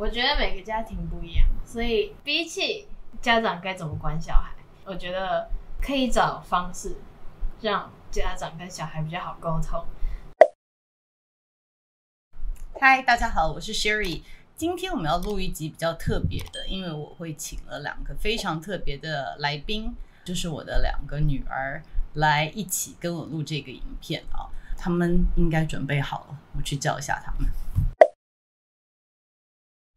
我觉得每个家庭不一样，所以比起家长该怎么管小孩，我觉得可以找方式让家长跟小孩比较好沟通。嗨，大家好，我是 Sherry。今天我们要录一集比较特别的，因为我会请了两个非常特别的来宾，就是我的两个女儿来一起跟我录这个影片啊。他们应该准备好了，我去叫一下他们。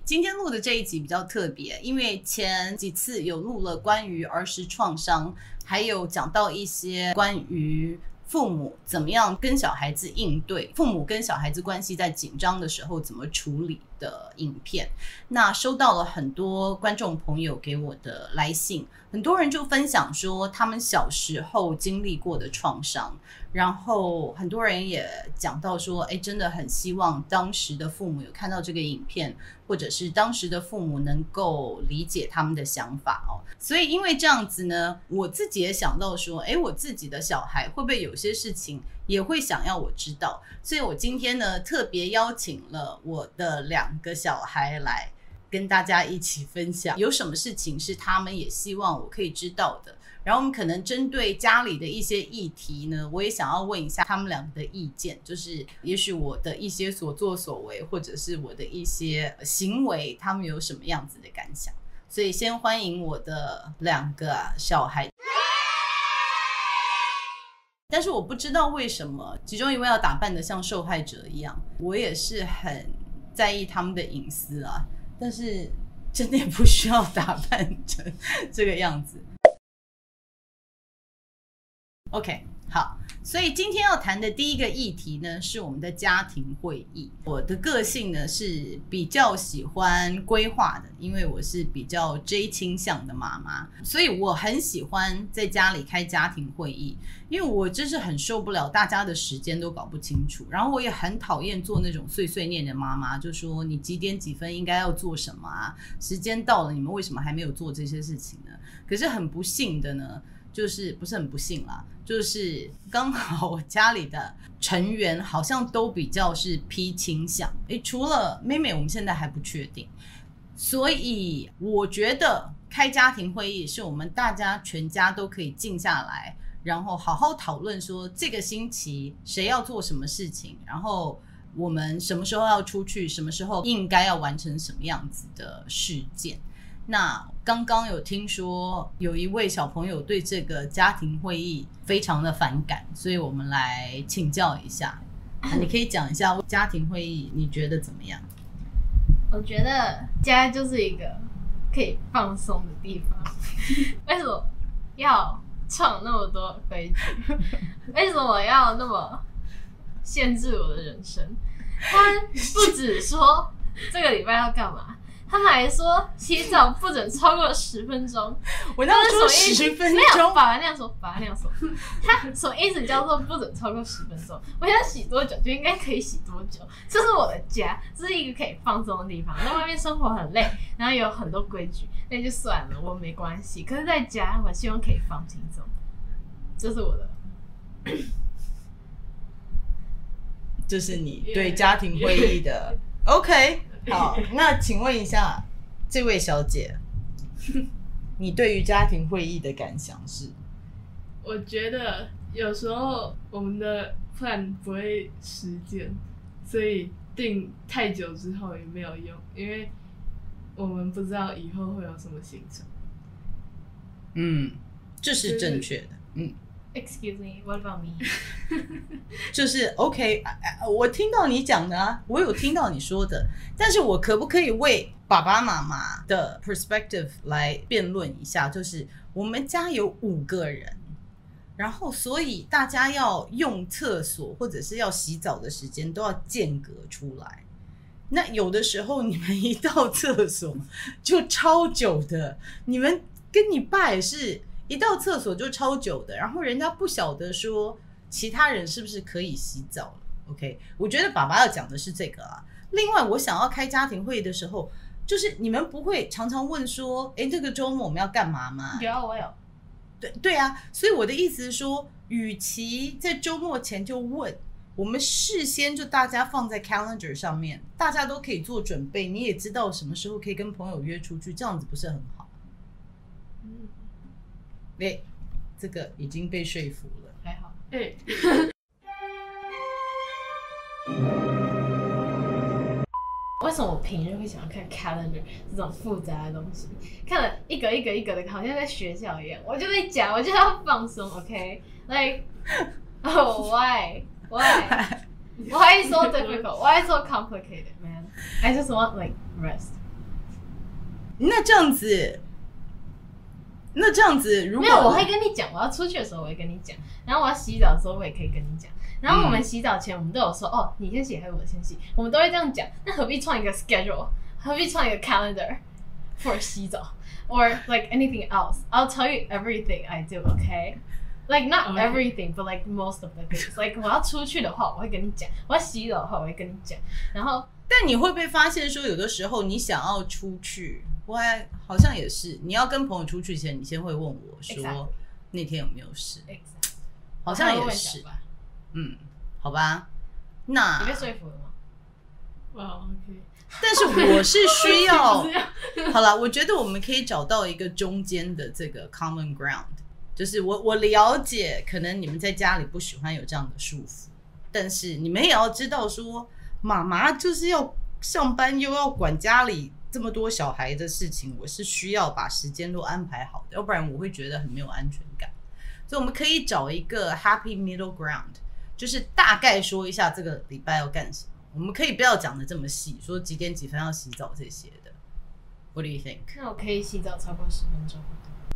今天录的这一集比较特别，因为前几次有录了关于儿时创伤，还有讲到一些关于父母怎么样跟小孩子应对，父母跟小孩子关系在紧张的时候怎么处理。的影片。那收到了很多观众朋友给我的来信，很多人就分享说他们小时候经历过的创伤。然后很多人也讲到说，哎，真的很希望当时的父母有看到这个影片，或者是当时的父母能够理解他们的想法哦。所以因为这样子呢，我自己也想到说，哎，我自己的小孩会不会有些事情也会想要我知道？所以我今天呢，特别邀请了我的两个小孩来跟大家一起分享，有什么事情是他们也希望我可以知道的。然后我们可能针对家里的一些议题呢，我也想要问一下他们两个的意见，就是也许我的一些所作所为，或者是我的一些行为，他们有什么样子的感想？所以先欢迎我的两个小孩。但是我不知道为什么其中一位要打扮的像受害者一样，我也是很在意他们的隐私啊，但是真的也不需要打扮成这个样子。OK，好，所以今天要谈的第一个议题呢，是我们的家庭会议。我的个性呢是比较喜欢规划的，因为我是比较 J 倾向的妈妈，所以我很喜欢在家里开家庭会议，因为我真是很受不了大家的时间都搞不清楚，然后我也很讨厌做那种碎碎念的妈妈，就说你几点几分应该要做什么啊？时间到了，你们为什么还没有做这些事情呢？可是很不幸的呢。就是不是很不幸啦，就是刚好我家里的成员好像都比较是 P 倾向，诶，除了妹妹，我们现在还不确定，所以我觉得开家庭会议是我们大家全家都可以静下来，然后好好讨论说这个星期谁要做什么事情，然后我们什么时候要出去，什么时候应该要完成什么样子的事件。那刚刚有听说有一位小朋友对这个家庭会议非常的反感，所以我们来请教一下，你可以讲一下家庭会议你觉得怎么样？我觉得家就是一个可以放松的地方，为什么要创那么多规矩？为什么要那么限制我的人生？他不止说这个礼拜要干嘛。他们还说洗澡不准超过十分钟。我那时候十分钟，没有法那样说，法那样说。他什么意思叫做不准超过十分钟？我想洗多久就应该可以洗多久。这是我的家，这是一个可以放松的地方。在外面生活很累，然后有很多规矩，那就算了，我没关系。可是在家，我希望可以放轻松。这是我的，这是你对家庭会议的 OK。好，那请问一下，这位小姐，你对于家庭会议的感想是？我觉得有时候我们的 plan 不会实践，所以定太久之后也没有用，因为我们不知道以后会有什么行程。嗯，这是正确的。嗯。Excuse me, what about me？就是 OK，我听到你讲的啊，我有听到你说的，但是我可不可以为爸爸妈妈的 perspective 来辩论一下？就是我们家有五个人，然后所以大家要用厕所或者是要洗澡的时间都要间隔出来。那有的时候你们一到厕所就超久的，你们跟你爸也是。一到厕所就超久的，然后人家不晓得说其他人是不是可以洗澡了。OK，我觉得爸爸要讲的是这个啊。另外，我想要开家庭会议的时候，就是你们不会常常问说，哎，这个周末我们要干嘛吗？有，我有。对对啊，所以我的意思是说，与其在周末前就问，我们事先就大家放在 calendar 上面，大家都可以做准备，你也知道什么时候可以跟朋友约出去，这样子不是很好？嗯，哎，这个已经被说服了，还好。哎，为什么我平日会想要看 calendar 这种复杂的东西？看了一个一个一个的，好像在学校一样。我就在讲，我就要放松，OK？Like，、okay? oh why？Why? Why so difficult? Why so complicated, man? I just want like rest. 那这样子，那这样子，如果没有，我会跟你讲。我要出去的时候，我会跟你讲。然后我要洗澡的时候，我也可以跟你讲。然后我们洗澡前，我们都有说，嗯、哦，你先洗还是我先洗？我们都会这样讲。那何必创一个 schedule？何必创一个 calendar for 洗澡？Or like anything else? I'll tell you everything I do, okay? Like not everything, but like most of the things. Like 我要出去的话，我会跟你讲；我要洗澡的话，我会跟你讲。然后，但你会不会发现说，有的时候你想要出去，我还好像也是，你要跟朋友出去前，你先会问我说那天有没有事，Exactly. 好像也是。嗯，好吧，那你被说服了吗？哇、wow,，OK。但是我是需要 好了，我觉得我们可以找到一个中间的这个 common ground。就是我我了解，可能你们在家里不喜欢有这样的束缚，但是你们也要知道说，妈妈就是要上班又要管家里这么多小孩的事情，我是需要把时间都安排好的，要不然我会觉得很没有安全感。所以我们可以找一个 happy middle ground，就是大概说一下这个礼拜要干什么。我们可以不要讲的这么细，说几点几分要洗澡这些的。What do you think？那我可以洗澡超过十分钟。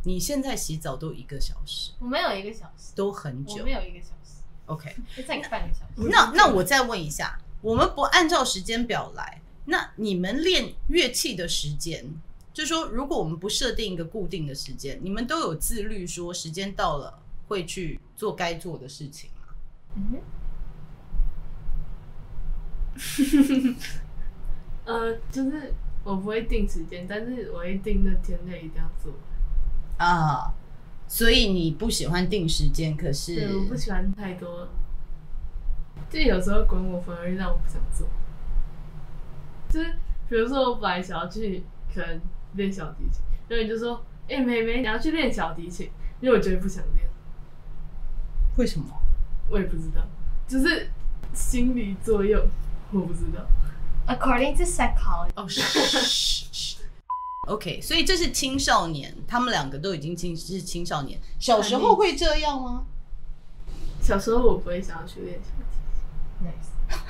你现在洗澡都一个小时？我没有一个小时，都很久。我没有一个小时。OK，再半个小时。那那我再问一下，我们不按照时间表来，那你们练乐器的时间，就是说，如果我们不设定一个固定的时间，你们都有自律，说时间到了会去做该做的事情吗？嗯哼。呃，就是我不会定时间，但是我一定那天内一定要做。啊，所以你不喜欢定时间，可是对，我不喜欢太多，就有时候管我反而让我不想做。就是比如说，我本来想要去可能练小提琴，然后你就说：“哎、欸，妹妹，你要去练小提琴。”因为我觉得不想练。为什么？我也不知道，就是心理作用，我不知道。According to psychology，哦，是。OK，所以这是青少年，他们两个都已经青是青少年。小时候会这样吗？小时候我不会想要去练小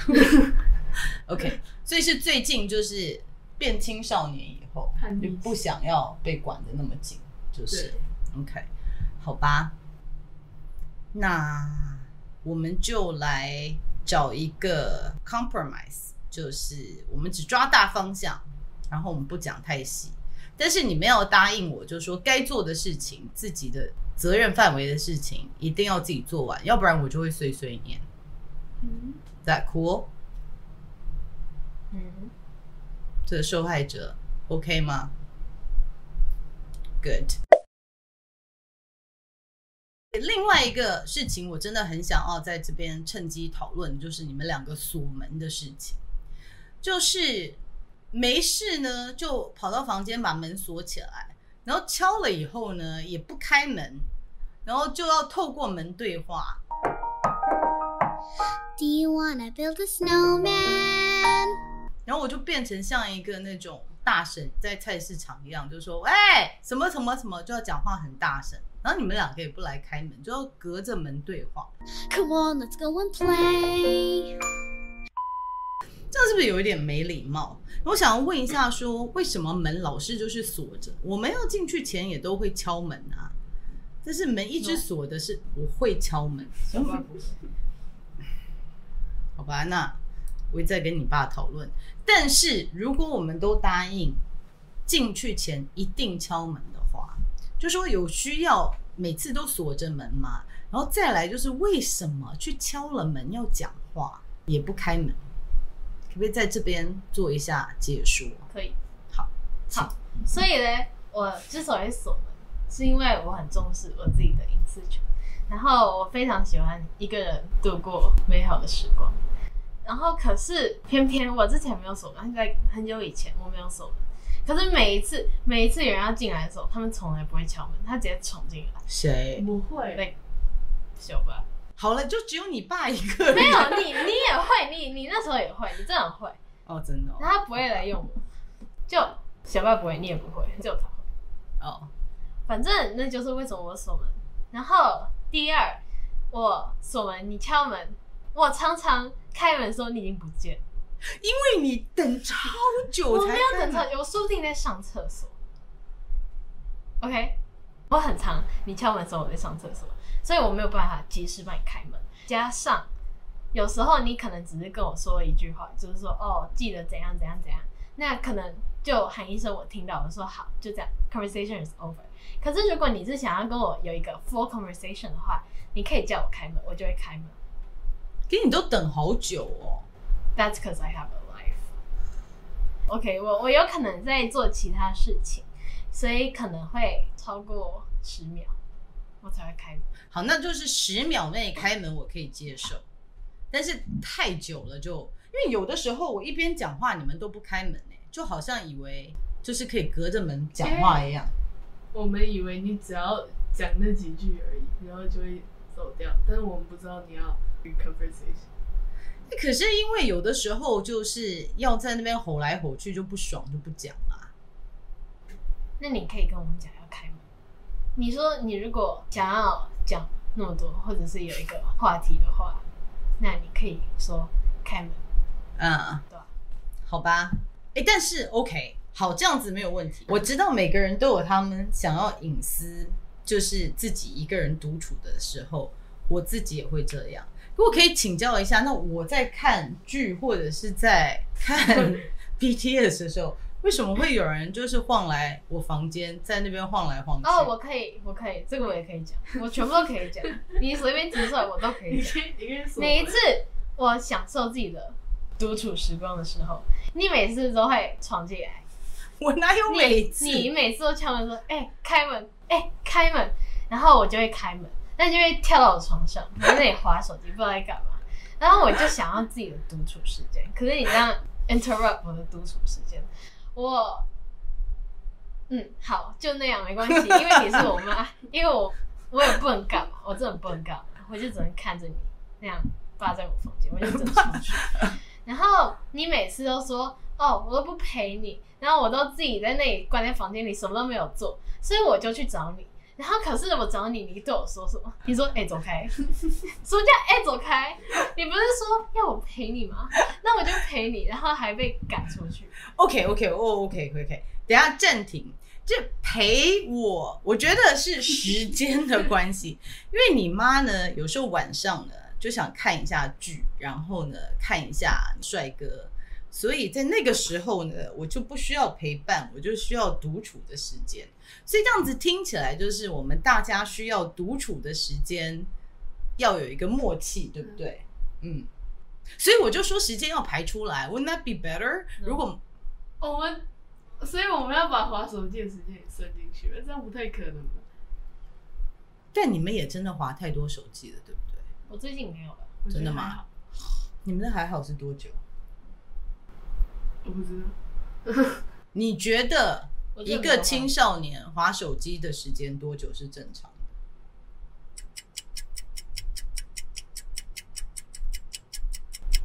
提琴。Nice。OK，所以是最近就是变青少年以后，就不想要被管的那么紧，就是。OK，好吧。那我们就来找一个 compromise，就是我们只抓大方向，然后我们不讲太细。但是你没有答应我，就是说该做的事情，自己的责任范围的事情，一定要自己做完，要不然我就会碎碎念。嗯，That cool？嗯，这受害者 OK 吗？Good。另外一个事情，我真的很想要在这边趁机讨论，就是你们两个锁门的事情，就是。没事呢，就跑到房间把门锁起来，然后敲了以后呢，也不开门，然后就要透过门对话。Do you wanna build a snowman？然后我就变成像一个那种大婶在菜市场一样，就说：“喂，什么什么什么，就要讲话很大声。”然后你们两个也不来开门，就要隔着门对话。Come on, let's go and play. 这样是不是有一点没礼貌？我想要问一下说，说为什么门老是就是锁着？我们要进去前也都会敲门啊。但是门一直锁的是我会敲门。好吧，那我会再跟你爸讨论。但是如果我们都答应进去前一定敲门的话，就说有需要每次都锁着门吗？然后再来就是为什么去敲了门要讲话也不开门？可不可以在这边做一下解说？可以，好，好。所以呢，我之所以锁门，是因为我很重视我自己的隐私权。然后我非常喜欢一个人度过美好的时光。然后可是偏偏我之前没有锁门，在很久以前我没有锁门。可是每一次每一次有人要进来的时候，他们从来不会敲门，他直接闯进来。谁？不会。对，小爸。好了，就只有你爸一个人。没有你，你也会，你你那时候也会，你真的会。哦，真的、哦。然后他不会来用我，就小爸不会，你也不会，就他会。哦。反正那就是为什么我锁门。然后第二，我锁门，你敲门，我常常开门的时候你已经不见，因为你等超久。我没有等超久，我说不定在上厕所。OK，我很常，你敲门的时候我在上厕所。所以我没有办法及时帮你开门，加上有时候你可能只是跟我说一句话，就是说哦，记得怎样怎样怎样，那可能就喊一声我听到，我说好，就这样，conversation is over。可是如果你是想要跟我有一个 full conversation 的话，你可以叫我开门，我就会开门。可你都等好久哦。That's because I have a life. OK，我我有可能在做其他事情，所以可能会超过十秒。我才会开门。好，那就是十秒内开门，我可以接受。但是太久了就，就因为有的时候我一边讲话，你们都不开门呢，就好像以为就是可以隔着门讲话一样。我们以为你只要讲那几句而已，然后就会走掉。但是我们不知道你要 conversation。可是因为有的时候就是要在那边吼来吼去，就不爽就不讲了。那你可以跟我们讲要开门。你说你如果想要讲那么多，或者是有一个话题的话，那你可以说开门，嗯，对吧？好吧，哎，但是 OK，好，这样子没有问题。我知道每个人都有他们想要隐私，就是自己一个人独处的时候，我自己也会这样。如果可以请教一下，那我在看剧或者是在看 BTS 的时候。为什么会有人就是晃来我房间，在那边晃来晃去？哦，我可以，我可以，这个我也可以讲，我全部都可以讲，你随便提出来，我都可以讲。每一次我享受自己的独处时光的时候，你每次都会闯进来。我哪有每次？你，你每次都敲门说：“哎、欸，开门，哎、欸，开门。”然后我就会开门，那就会跳到我床上，在那里划手机，不知道在干嘛。然后我就想要自己的独处时间，可是你这样 interrupt 我的独处时间。我，嗯，好，就那样没关系，因为你是我妈，因为我我也不能干嘛，我真的不能干嘛，我就只能看着你那样霸在我房间，我就只能出去。然后你每次都说，哦，我都不陪你，然后我都自己在那里关在房间里，什么都没有做，所以我就去找你。然后可是我找你，你对我说什么？你说：“哎、走开！” 什么叫“哎、走开”？你不是说要我陪你吗？那我就陪你，然后还被赶出去。OK，OK，哦，OK，OK，等下暂停。这陪我，我觉得是时间的关系，因为你妈呢，有时候晚上呢就想看一下剧，然后呢看一下帅哥。所以在那个时候呢，我就不需要陪伴，我就需要独处的时间。所以这样子听起来，就是我们大家需要独处的时间，要有一个默契，对不对？嗯。所以我就说时间要排出来，Wouldn't that be better？如果我们，所以我们要把划手机的时间也算进去了，这样不太可能吧？但你们也真的划太多手机了，对不对？我最近没有了，真的吗？你们的还好是多久？我不知道，你觉得一个青少年滑手机的时间多久是正常的？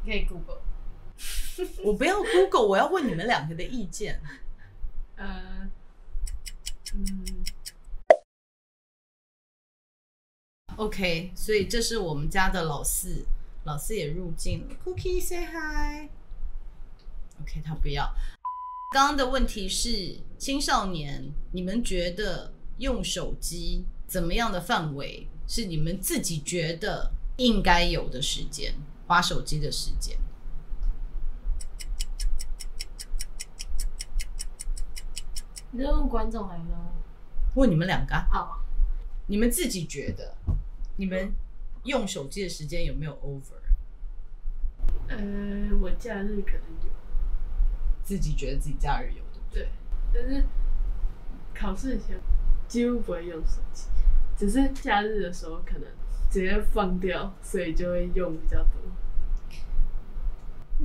可以 Google。我不要 Google，我要问你们两个的意见。呃，嗯。OK，所以这是我们家的老四，老四也入境了。Cookie say hi。OK，他不要。刚刚的问题是青少年，你们觉得用手机怎么样的范围是你们自己觉得应该有的时间？花手机的时间？你在问观众还是问你们两个？好，oh. 你们自己觉得你们用手机的时间有没有 over？呃，我假日可能有。自己觉得自己假日有对不，对，但是考试前几乎不会用手机，只是假日的时候可能直接放掉，所以就会用比较多。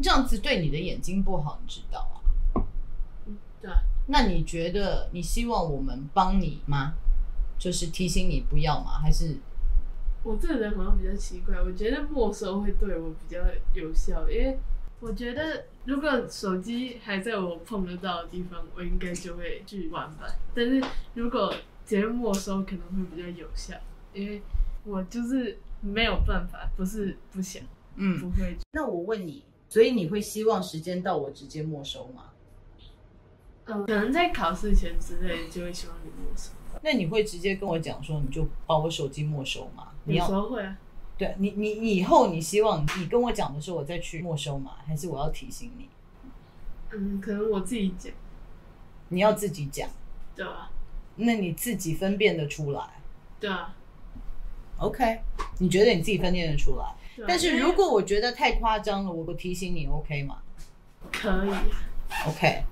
这样子对你的眼睛不好，你知道啊？嗯，对啊。那你觉得你希望我们帮你吗？就是提醒你不要吗？还是？我这个人好像比较奇怪，我觉得没收会对我比较有效，因为我觉得如果手机还在我碰得到的地方，我应该就会去玩吧。但是如果直接没收，可能会比较有效，因为我就是没有办法，不是不想，嗯，不会。那我问你，所以你会希望时间到我直接没收吗？嗯，可能在考试前之类就会希望你没收。那你会直接跟我讲说，你就把我手机没收吗？你要有时候会啊。对你，你以后你希望你跟我讲的时候，我再去没收吗？还是我要提醒你？嗯，可能我自己讲。你要自己讲。对啊。那你自己分辨得出来？对啊。OK，你觉得你自己分辨得出来？啊。但是如果我觉得太夸张了，我不提醒你，OK 吗？可以。OK。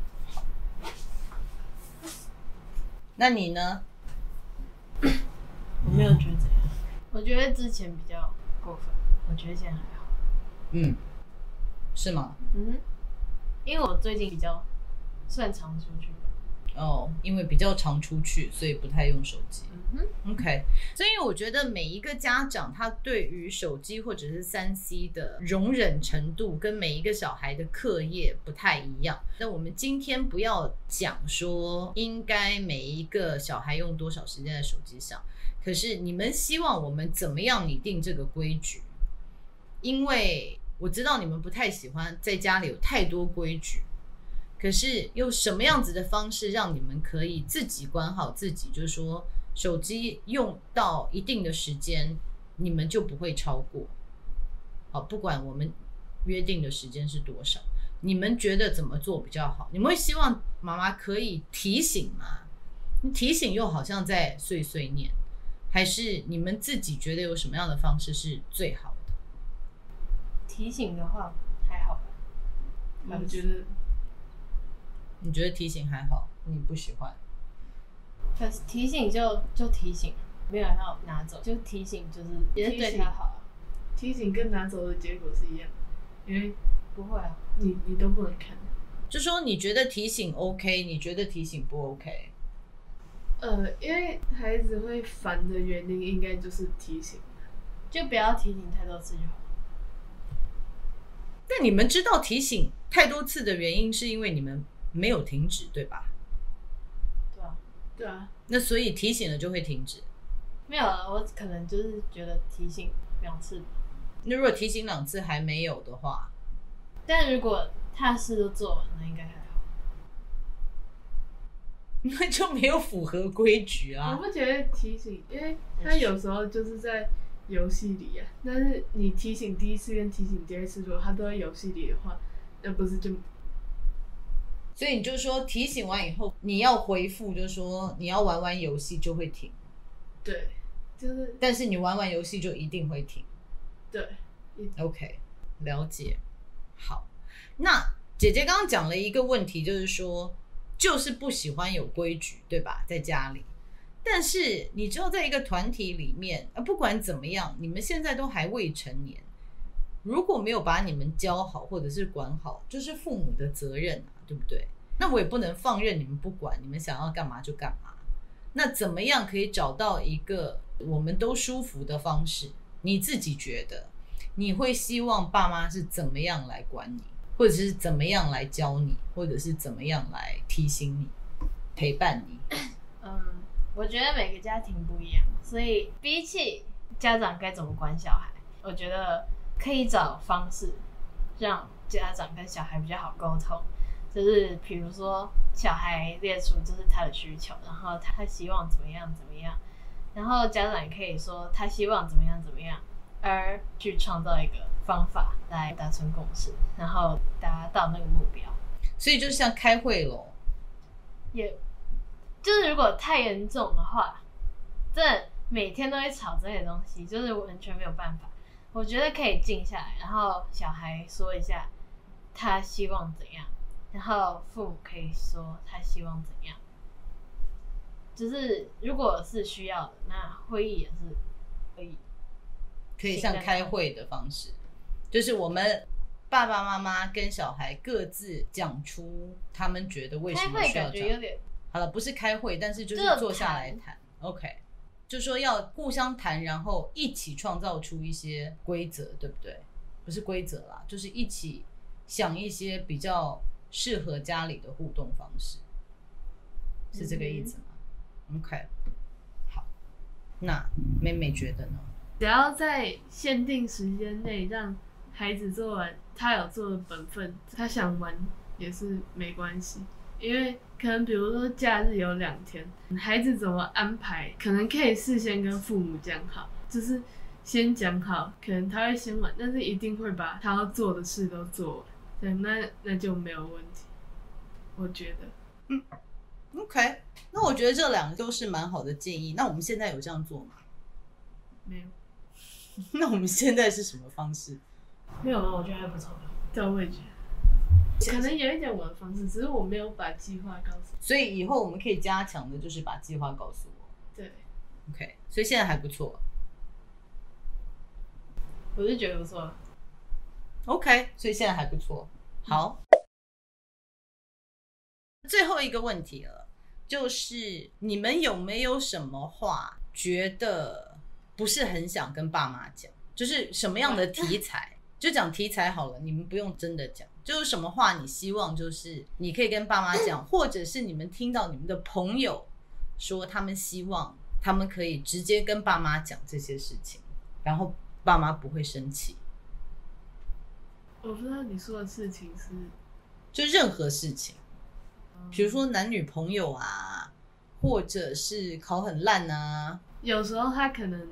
那你呢？我没有觉得怎样，我觉得之前比较过分，我觉得现在还好。嗯，是吗？嗯，因为我最近比较算常出去。哦，因为比较常出去，所以不太用手机。嗯哼，OK。所以我觉得每一个家长他对于手机或者是三 C 的容忍程度，跟每一个小孩的课业不太一样。那我们今天不要讲说应该每一个小孩用多少时间在手机上，可是你们希望我们怎么样拟定这个规矩？因为我知道你们不太喜欢在家里有太多规矩。可是用什么样子的方式让你们可以自己管好自己？就是说，手机用到一定的时间，你们就不会超过。好，不管我们约定的时间是多少，你们觉得怎么做比较好？你们会希望妈妈可以提醒吗？你提醒又好像在碎碎念，还是你们自己觉得有什么样的方式是最好的？提醒的话还好吧，我觉得。你觉得提醒还好，你不喜欢？可是提醒就就提醒，没有要拿走，就提醒就是也是对他好啊。提醒跟拿走的结果是一样，因为不会啊，你你都不能看。就说你觉得提醒 OK，你觉得提醒不 OK？呃，因为孩子会烦的原因应该就是提醒，就不要提醒太多次就好。但你们知道提醒太多次的原因是因为你们。没有停止，对吧？对啊，对啊。那所以提醒了就会停止？没有啊，我可能就是觉得提醒两次。那如果提醒两次还没有的话，但如果他事都做完了，那应该还好。那就没有符合规矩啊！我不觉得提醒，因为他有时候就是在游戏里啊。但是你提醒第一次跟提醒第二次，如果他都在游戏里的话，那不是就？所以你就说提醒完以后，你要回复，就是说你要玩玩游戏就会停。对，就是。但是你玩玩游戏就一定会停。对。OK，了解。好，那姐姐刚刚讲了一个问题，就是说，就是不喜欢有规矩，对吧？在家里。但是你知道，在一个团体里面，啊，不管怎么样，你们现在都还未成年，如果没有把你们教好或者是管好，就是父母的责任啊。对不对？那我也不能放任你们不管，你们想要干嘛就干嘛。那怎么样可以找到一个我们都舒服的方式？你自己觉得你会希望爸妈是怎么样来管你，或者是怎么样来教你，或者是怎么样来提醒你、陪伴你？嗯，我觉得每个家庭不一样，所以比起家长该怎么管小孩，我觉得可以找方式让家长跟小孩比较好沟通。就是比如说，小孩列出就是他的需求，然后他希望怎么样怎么样，然后家长也可以说他希望怎么样怎么样，而去创造一个方法来达成共识，然后达到那个目标。所以就像开会咯，也就是如果太严重的话，这每天都会吵这些东西，就是完全没有办法。我觉得可以静下来，然后小孩说一下他希望怎样。然后父母可以说他希望怎样，只是如果是需要的，那会议也是可以。可以像开会的方式，就是我们爸爸妈妈跟小孩各自讲出他们觉得为什么需要这样。好了，不是开会，但是就是坐下来谈。OK，就说要互相谈，然后一起创造出一些规则，对不对？不是规则啦，就是一起想一些比较适合家里的互动方式，是这个意思吗？嗯，OK 好。那妹妹觉得呢？只要在限定时间内让孩子做完他有做的本分，他想玩也是没关系。因为可能比如说假日有两天，孩子怎么安排，可能可以事先跟父母讲好，就是先讲好，可能他会先玩，但是一定会把他要做的事都做完。对，那那就没有问题，我觉得。嗯。OK，那我觉得这两个都是蛮好的建议。那我们现在有这样做吗？没有。那我们现在是什么方式？没有吗？我觉得还不错。对，我也觉得。可能有一点我的方式，只是我没有把计划告诉你。所以以后我们可以加强的，就是把计划告诉我。对。OK，所以现在还不错。我是觉得不错。OK，所以现在还不错。好。最后一个问题了，就是你们有没有什么话觉得不是很想跟爸妈讲？就是什么样的题材，就讲题材好了，你们不用真的讲。就是什么话你希望就是你可以跟爸妈讲，或者是你们听到你们的朋友说他们希望他们可以直接跟爸妈讲这些事情，然后爸妈不会生气。我不知道你说的事情是，就任何事情。比如说男女朋友啊，或者是考很烂啊，有时候他可能，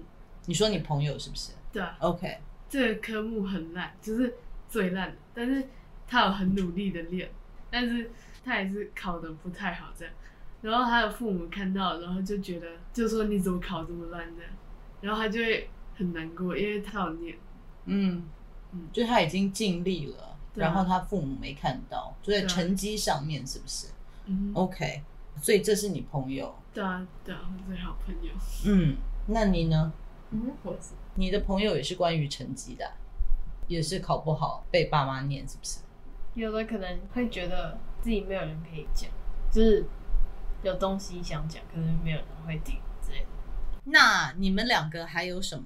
你说你朋友是不是？对啊，OK，这个科目很烂，就是最烂的，但是他有很努力的练，但是他也是考的不太好这样，然后他的父母看到，然后就觉得，就说你怎么考这么烂这样，然后他就会很难过，因为他有念，嗯嗯，就他已经尽力了，啊、然后他父母没看到，就在成绩上面是不是？嗯，OK，所以这是你朋友？对啊，对啊，我最好朋友。嗯，那你呢？嗯，我是。你的朋友也是关于成绩的，也是考不好被爸妈念，是不是？有的可能会觉得自己没有人可以讲，就是有东西想讲，可是没有人会听之类的。那你们两个还有什么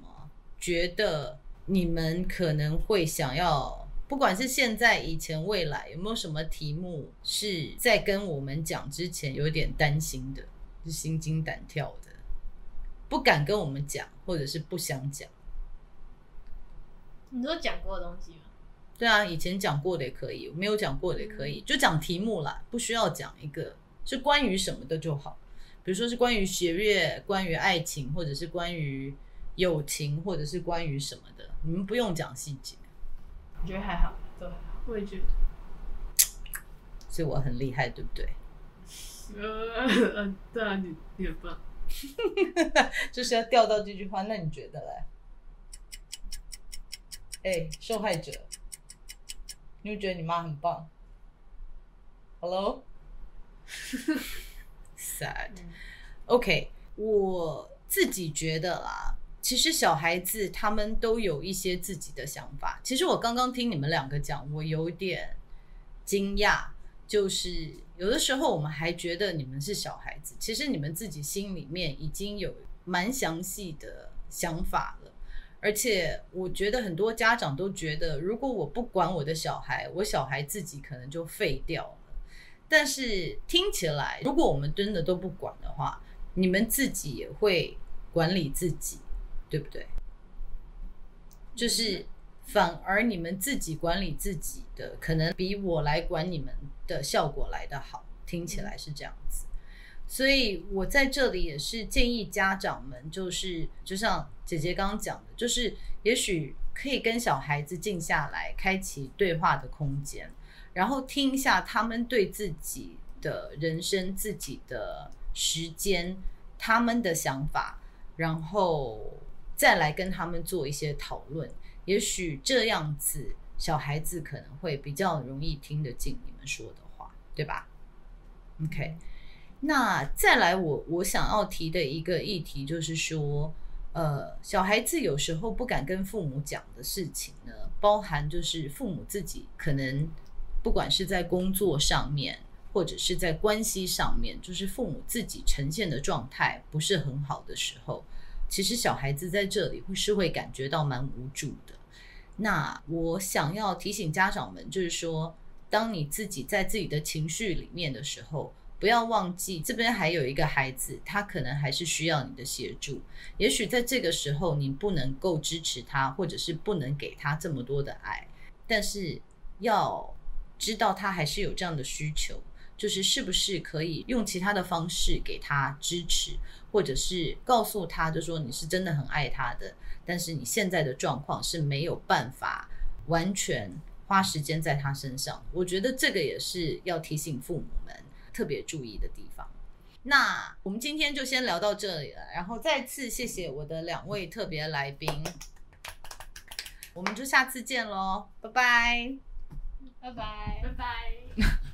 觉得你们可能会想要？不管是现在、以前、未来，有没有什么题目是在跟我们讲之前有点担心的，是心惊胆跳的，不敢跟我们讲，或者是不想讲？你说讲过的东西吗？对啊，以前讲过的也可以，没有讲过的也可以，就讲题目啦，不需要讲一个是关于什么的就好。比如说是关于学业、关于爱情，或者是关于友情，或者是关于什么的，你们不用讲细节。我觉得还好，都还好。我也觉得，所以我很厉害，对不对？呃，对啊，你你很棒。就是要钓到这句话，那你觉得嘞？哎、欸，受害者，你会觉得你妈很棒？Hello？Sad。OK，我自己觉得啦。其实小孩子他们都有一些自己的想法。其实我刚刚听你们两个讲，我有点惊讶，就是有的时候我们还觉得你们是小孩子，其实你们自己心里面已经有蛮详细的想法了。而且我觉得很多家长都觉得，如果我不管我的小孩，我小孩自己可能就废掉了。但是听起来，如果我们真的都不管的话，你们自己也会管理自己。对不对？就是反而你们自己管理自己的，可能比我来管你们的效果来得好。听起来是这样子，所以我在这里也是建议家长们，就是就像姐姐刚刚讲的，就是也许可以跟小孩子静下来，开启对话的空间，然后听一下他们对自己的人生、自己的时间、他们的想法，然后。再来跟他们做一些讨论，也许这样子小孩子可能会比较容易听得进你们说的话，对吧？OK，那再来我我想要提的一个议题就是说，呃，小孩子有时候不敢跟父母讲的事情呢，包含就是父母自己可能不管是在工作上面，或者是在关系上面，就是父母自己呈现的状态不是很好的时候，其实小孩子在这里会是会感觉到蛮无助的。那我想要提醒家长们，就是说，当你自己在自己的情绪里面的时候，不要忘记，这边还有一个孩子，他可能还是需要你的协助。也许在这个时候，你不能够支持他，或者是不能给他这么多的爱，但是要知道他还是有这样的需求，就是是不是可以用其他的方式给他支持，或者是告诉他，就说你是真的很爱他的，但是你现在的状况是没有办法完全花时间在他身上。我觉得这个也是要提醒父母们。特别注意的地方。那我们今天就先聊到这里了，然后再次谢谢我的两位特别来宾，我们就下次见喽，拜拜，拜拜，拜拜。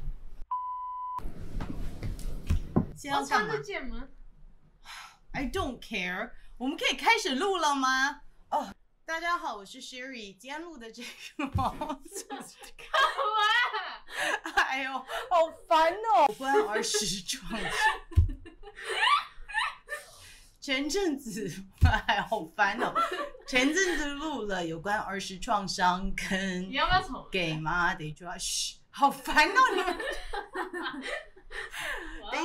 现在要干嘛？得见吗？I don't care。我们可以开始录了吗？哦、oh，大家好，我是 Sherry，今天录的这个毛干嘛？哎呦，好烦哦！关儿时创伤，前阵子哎，好烦哦！前阵子录了有关儿时创伤跟你要不要重给妈得抓嘘，好烦哦！你们等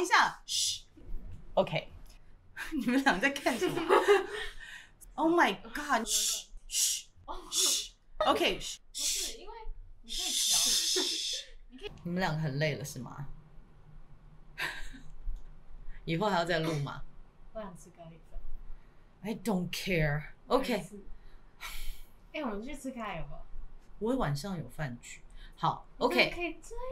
一下，嘘，OK，你们俩在干什么？Oh my God，嘘嘘嘘，OK，嘘，不是因为你可以调。你们两个很累了是吗？以后还要再录吗？我想吃咖喱饭。I don't care. OK。哎、欸，我们去吃咖喱吧。我晚上有饭局。好，OK。可以这样。